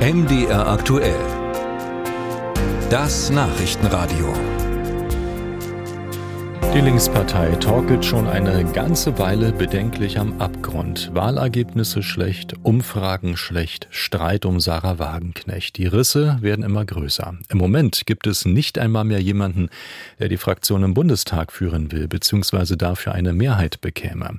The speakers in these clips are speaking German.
MDR aktuell. Das Nachrichtenradio. Die Linkspartei torkelt schon eine ganze Weile bedenklich am Abgrund. Wahlergebnisse schlecht, Umfragen schlecht, Streit um Sarah Wagenknecht. Die Risse werden immer größer. Im Moment gibt es nicht einmal mehr jemanden, der die Fraktion im Bundestag führen will, beziehungsweise dafür eine Mehrheit bekäme.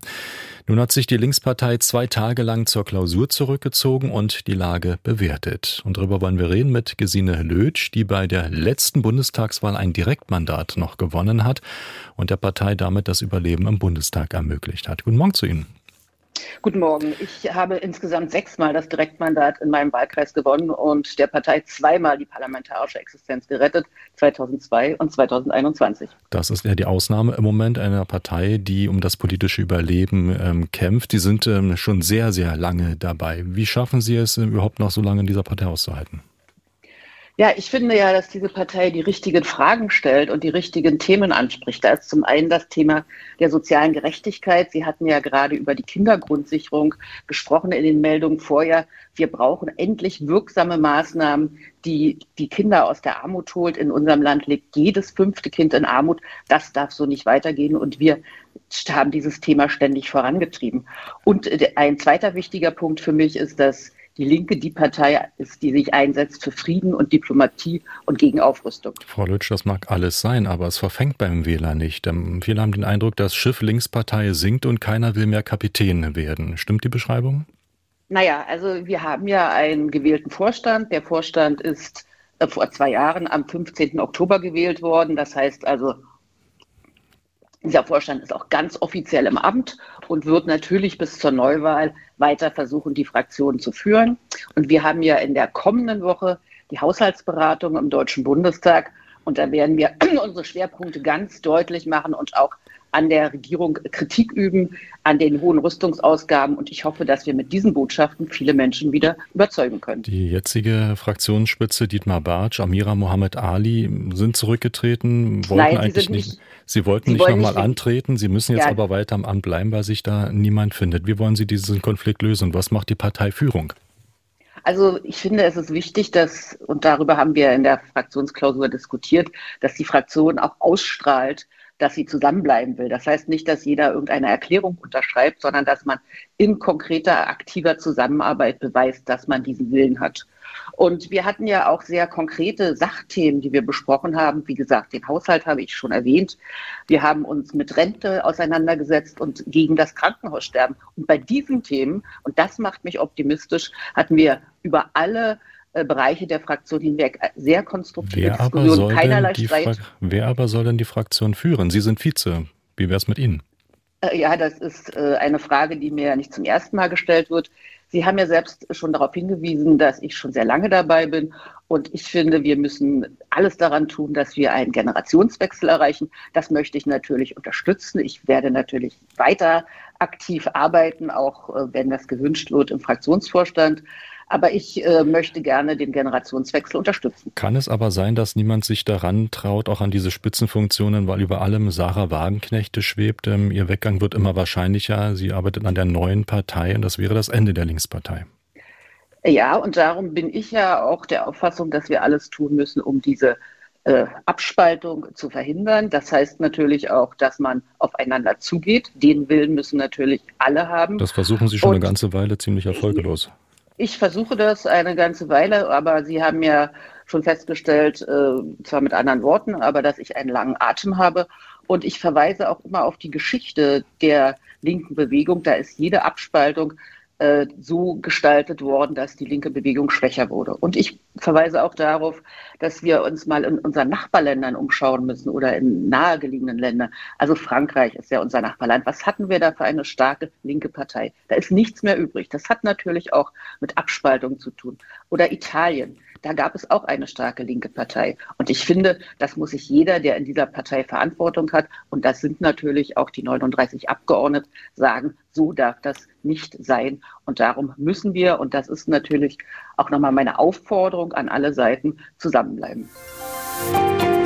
Nun hat sich die Linkspartei zwei Tage lang zur Klausur zurückgezogen und die Lage bewertet. Und darüber wollen wir reden mit Gesine Lötsch, die bei der letzten Bundestagswahl ein Direktmandat noch gewonnen hat und der Partei damit das Überleben im Bundestag ermöglicht hat. Guten Morgen zu Ihnen. Guten Morgen. Ich habe insgesamt sechsmal das Direktmandat in meinem Wahlkreis gewonnen und der Partei zweimal die parlamentarische Existenz gerettet, 2002 und 2021. Das ist ja die Ausnahme im Moment einer Partei, die um das politische Überleben ähm, kämpft. Die sind ähm, schon sehr, sehr lange dabei. Wie schaffen Sie es überhaupt noch so lange in dieser Partei auszuhalten? Ja, ich finde ja, dass diese Partei die richtigen Fragen stellt und die richtigen Themen anspricht. Da ist zum einen das Thema der sozialen Gerechtigkeit. Sie hatten ja gerade über die Kindergrundsicherung gesprochen in den Meldungen vorher. Wir brauchen endlich wirksame Maßnahmen, die die Kinder aus der Armut holt. In unserem Land liegt jedes fünfte Kind in Armut. Das darf so nicht weitergehen. Und wir haben dieses Thema ständig vorangetrieben. Und ein zweiter wichtiger Punkt für mich ist, dass die Linke die Partei ist, die sich einsetzt für Frieden und Diplomatie und gegen Aufrüstung. Frau Lütsch, das mag alles sein, aber es verfängt beim Wähler nicht. Ähm, viele haben den Eindruck, das Schiff Linkspartei sinkt und keiner will mehr Kapitän werden. Stimmt die Beschreibung? Naja, also wir haben ja einen gewählten Vorstand. Der Vorstand ist äh, vor zwei Jahren am 15. Oktober gewählt worden. Das heißt also, dieser Vorstand ist auch ganz offiziell im Amt und wird natürlich bis zur Neuwahl weiter versuchen, die Fraktion zu führen. Und wir haben ja in der kommenden Woche die Haushaltsberatung im Deutschen Bundestag. Und da werden wir unsere Schwerpunkte ganz deutlich machen und auch an der Regierung Kritik üben, an den hohen Rüstungsausgaben. Und ich hoffe, dass wir mit diesen Botschaften viele Menschen wieder überzeugen können. Die jetzige Fraktionsspitze Dietmar Bartsch, Amira Mohammed Ali sind zurückgetreten, wollten Nein, eigentlich nicht, nicht, Sie wollten Sie nicht nochmal antreten. Sie müssen jetzt ja. aber weiter am Amt bleiben, weil sich da niemand findet. Wie wollen Sie diesen Konflikt lösen? Was macht die Parteiführung? Also ich finde, es ist wichtig, dass, und darüber haben wir in der Fraktionsklausur diskutiert, dass die Fraktion auch ausstrahlt, dass sie zusammenbleiben will. Das heißt nicht, dass jeder irgendeine Erklärung unterschreibt, sondern dass man in konkreter, aktiver Zusammenarbeit beweist, dass man diesen Willen hat. Und wir hatten ja auch sehr konkrete Sachthemen, die wir besprochen haben. Wie gesagt, den Haushalt habe ich schon erwähnt. Wir haben uns mit Rente auseinandergesetzt und gegen das Krankenhaussterben. Und bei diesen Themen, und das macht mich optimistisch, hatten wir über alle äh, Bereiche der Fraktion hinweg sehr konstruktive wer Diskussionen, keinerlei Streit. Fra wer aber soll denn die Fraktion führen? Sie sind Vize. Wie wäre es mit Ihnen? Äh, ja, das ist äh, eine Frage, die mir nicht zum ersten Mal gestellt wird. Sie haben ja selbst schon darauf hingewiesen, dass ich schon sehr lange dabei bin. Und ich finde, wir müssen alles daran tun, dass wir einen Generationswechsel erreichen. Das möchte ich natürlich unterstützen. Ich werde natürlich weiter aktiv arbeiten, auch wenn das gewünscht wird im Fraktionsvorstand. Aber ich äh, möchte gerne den Generationswechsel unterstützen. Kann es aber sein, dass niemand sich daran traut, auch an diese Spitzenfunktionen, weil über allem Sarah Wagenknechte schwebt? Ähm, ihr Weggang wird immer wahrscheinlicher. Sie arbeitet an der neuen Partei und das wäre das Ende der Linkspartei. Ja, und darum bin ich ja auch der Auffassung, dass wir alles tun müssen, um diese äh, Abspaltung zu verhindern. Das heißt natürlich auch, dass man aufeinander zugeht. Den Willen müssen natürlich alle haben. Das versuchen Sie schon und eine ganze Weile ziemlich erfolglos. Ich versuche das eine ganze Weile, aber Sie haben ja schon festgestellt, äh, zwar mit anderen Worten, aber dass ich einen langen Atem habe. Und ich verweise auch immer auf die Geschichte der linken Bewegung. Da ist jede Abspaltung äh, so gestaltet worden, dass die linke Bewegung schwächer wurde. Und ich verweise auch darauf, dass wir uns mal in unseren Nachbarländern umschauen müssen oder in nahegelegenen Ländern. Also Frankreich ist ja unser Nachbarland. Was hatten wir da für eine starke linke Partei? Da ist nichts mehr übrig. Das hat natürlich auch mit Abspaltung zu tun. Oder Italien. Da gab es auch eine starke linke Partei. Und ich finde, das muss sich jeder, der in dieser Partei Verantwortung hat, und das sind natürlich auch die 39 Abgeordneten, sagen, so darf das nicht sein. Und darum müssen wir, und das ist natürlich auch nochmal meine Aufforderung an alle Seiten, zusammenbleiben. Musik